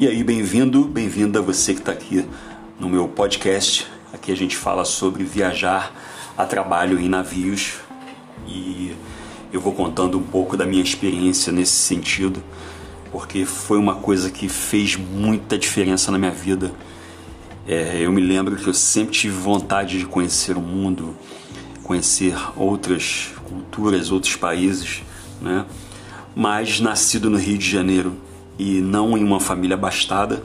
E aí, bem-vindo, bem-vinda você que está aqui no meu podcast. Aqui a gente fala sobre viajar a trabalho em navios e eu vou contando um pouco da minha experiência nesse sentido, porque foi uma coisa que fez muita diferença na minha vida. É, eu me lembro que eu sempre tive vontade de conhecer o mundo, conhecer outras culturas, outros países, né? Mas nascido no Rio de Janeiro e não em uma família abastada,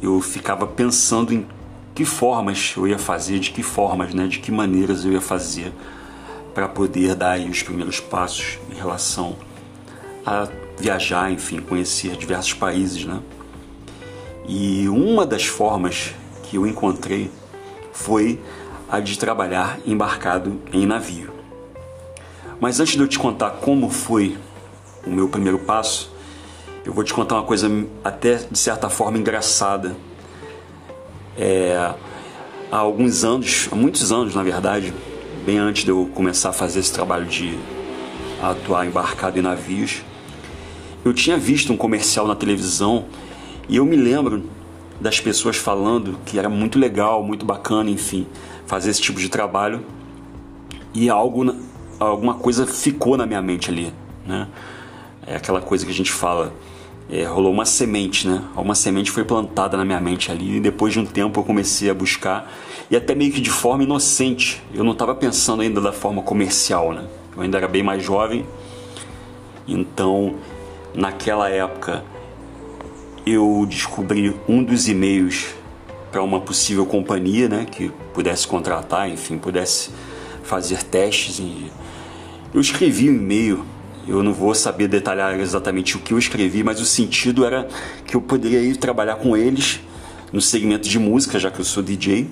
eu ficava pensando em que formas eu ia fazer, de que formas, né, de que maneiras eu ia fazer para poder dar os primeiros passos em relação a viajar, enfim, conhecer diversos países, né? E uma das formas que eu encontrei foi a de trabalhar embarcado em navio. Mas antes de eu te contar como foi o meu primeiro passo, eu vou te contar uma coisa até de certa forma engraçada. É, há alguns anos, há muitos anos na verdade, bem antes de eu começar a fazer esse trabalho de atuar embarcado em navios, eu tinha visto um comercial na televisão e eu me lembro das pessoas falando que era muito legal, muito bacana, enfim, fazer esse tipo de trabalho e algo, alguma coisa ficou na minha mente ali, né? É aquela coisa que a gente fala, é, rolou uma semente, né? Uma semente foi plantada na minha mente ali e depois de um tempo eu comecei a buscar e até meio que de forma inocente. Eu não estava pensando ainda da forma comercial, né? Eu ainda era bem mais jovem, então naquela época eu descobri um dos e-mails para uma possível companhia, né? Que pudesse contratar, enfim, pudesse fazer testes. Eu escrevi um e-mail eu não vou saber detalhar exatamente o que eu escrevi, mas o sentido era que eu poderia ir trabalhar com eles no segmento de música, já que eu sou DJ,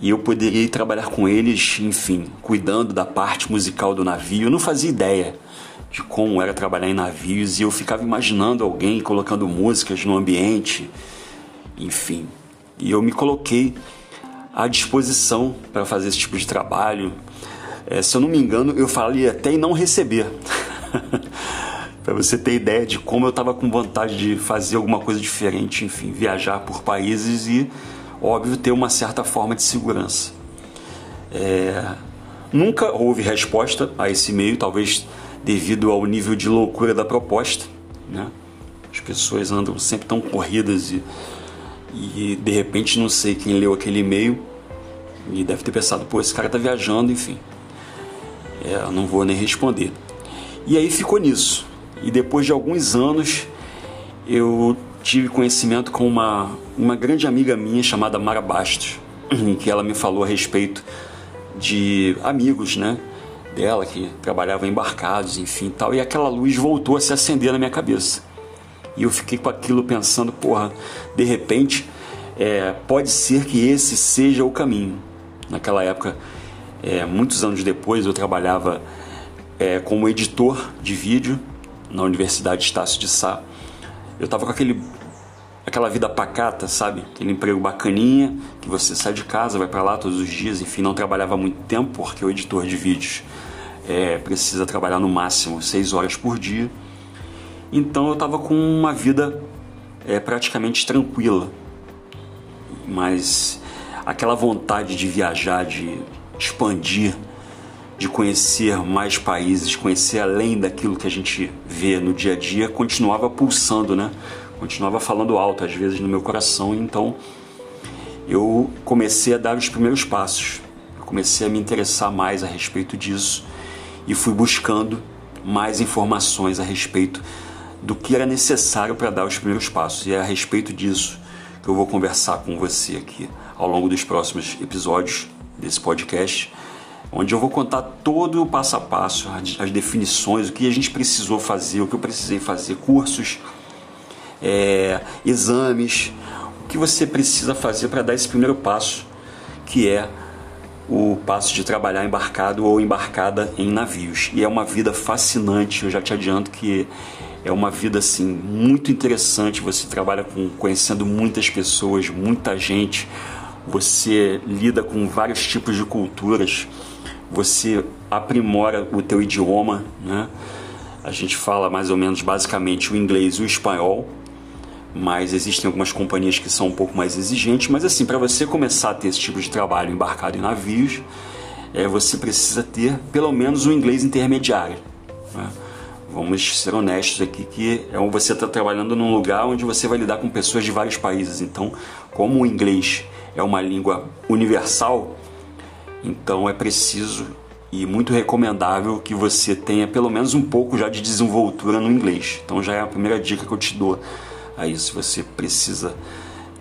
e eu poderia ir trabalhar com eles, enfim, cuidando da parte musical do navio. Eu não fazia ideia de como era trabalhar em navios e eu ficava imaginando alguém colocando músicas no ambiente, enfim. E eu me coloquei à disposição para fazer esse tipo de trabalho. É, se eu não me engano, eu falei até em não receber. para você ter ideia de como eu estava com vontade de fazer alguma coisa diferente, enfim, viajar por países e, óbvio, ter uma certa forma de segurança. É... Nunca houve resposta a esse e-mail, talvez devido ao nível de loucura da proposta. Né? As pessoas andam sempre tão corridas e, e de repente não sei quem leu aquele e-mail e deve ter pensado, pô, esse cara tá viajando, enfim. É, não vou nem responder. E aí ficou nisso. E depois de alguns anos, eu tive conhecimento com uma, uma grande amiga minha chamada Mara Bastos, em que ela me falou a respeito de amigos, né? Dela que trabalhavam embarcados, enfim, tal. E aquela luz voltou a se acender na minha cabeça. E eu fiquei com aquilo pensando, porra, de repente, é, pode ser que esse seja o caminho. Naquela época, é, muitos anos depois, eu trabalhava é, como editor de vídeo na Universidade Estácio de Sá. Eu estava com aquele aquela vida pacata, sabe? Aquele emprego bacaninha, que você sai de casa, vai para lá todos os dias, enfim, não trabalhava muito tempo porque o editor de vídeos é, precisa trabalhar no máximo seis horas por dia. Então eu estava com uma vida é, praticamente tranquila, mas aquela vontade de viajar, de expandir de conhecer mais países, conhecer além daquilo que a gente vê no dia a dia, continuava pulsando, né? Continuava falando alto às vezes no meu coração, então eu comecei a dar os primeiros passos. Comecei a me interessar mais a respeito disso e fui buscando mais informações a respeito do que era necessário para dar os primeiros passos. E é a respeito disso que eu vou conversar com você aqui ao longo dos próximos episódios desse podcast onde eu vou contar todo o passo a passo, as definições, o que a gente precisou fazer, o que eu precisei fazer, cursos, é, exames, o que você precisa fazer para dar esse primeiro passo, que é o passo de trabalhar embarcado ou embarcada em navios. E é uma vida fascinante, eu já te adianto que é uma vida assim muito interessante. Você trabalha com conhecendo muitas pessoas, muita gente. Você lida com vários tipos de culturas você aprimora o teu idioma, né? A gente fala mais ou menos basicamente o inglês e o espanhol, mas existem algumas companhias que são um pouco mais exigentes. Mas assim, para você começar a ter esse tipo de trabalho embarcado em navios, é, você precisa ter pelo menos um inglês intermediário. Né? Vamos ser honestos aqui que é você está trabalhando num lugar onde você vai lidar com pessoas de vários países. Então, como o inglês é uma língua universal, então é preciso e muito recomendável que você tenha pelo menos um pouco já de desenvoltura no inglês. Então já é a primeira dica que eu te dou aí se você precisa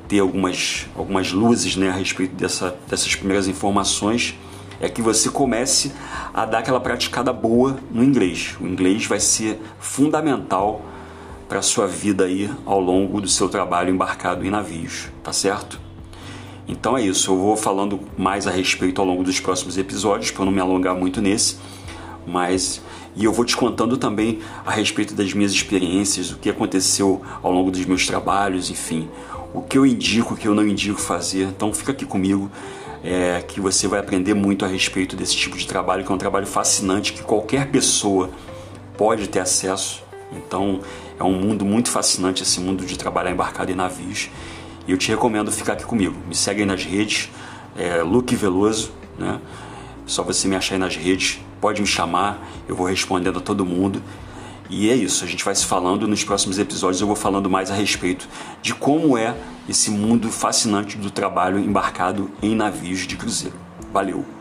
ter algumas, algumas luzes né, a respeito dessa, dessas primeiras informações é que você comece a dar aquela praticada boa no inglês. O inglês vai ser fundamental para a sua vida aí ao longo do seu trabalho embarcado em navios, tá certo? Então é isso, eu vou falando mais a respeito ao longo dos próximos episódios, para não me alongar muito nesse, mas e eu vou te contando também a respeito das minhas experiências, o que aconteceu ao longo dos meus trabalhos, enfim, o que eu indico, o que eu não indico fazer. Então fica aqui comigo, é, que você vai aprender muito a respeito desse tipo de trabalho, que é um trabalho fascinante que qualquer pessoa pode ter acesso. Então é um mundo muito fascinante esse mundo de trabalhar embarcado em navios. E eu te recomendo ficar aqui comigo. Me segue aí nas redes, é, Luke Veloso, né? Só você me achar aí nas redes, pode me chamar, eu vou respondendo a todo mundo. E é isso, a gente vai se falando nos próximos episódios. Eu vou falando mais a respeito de como é esse mundo fascinante do trabalho embarcado em navios de cruzeiro. Valeu!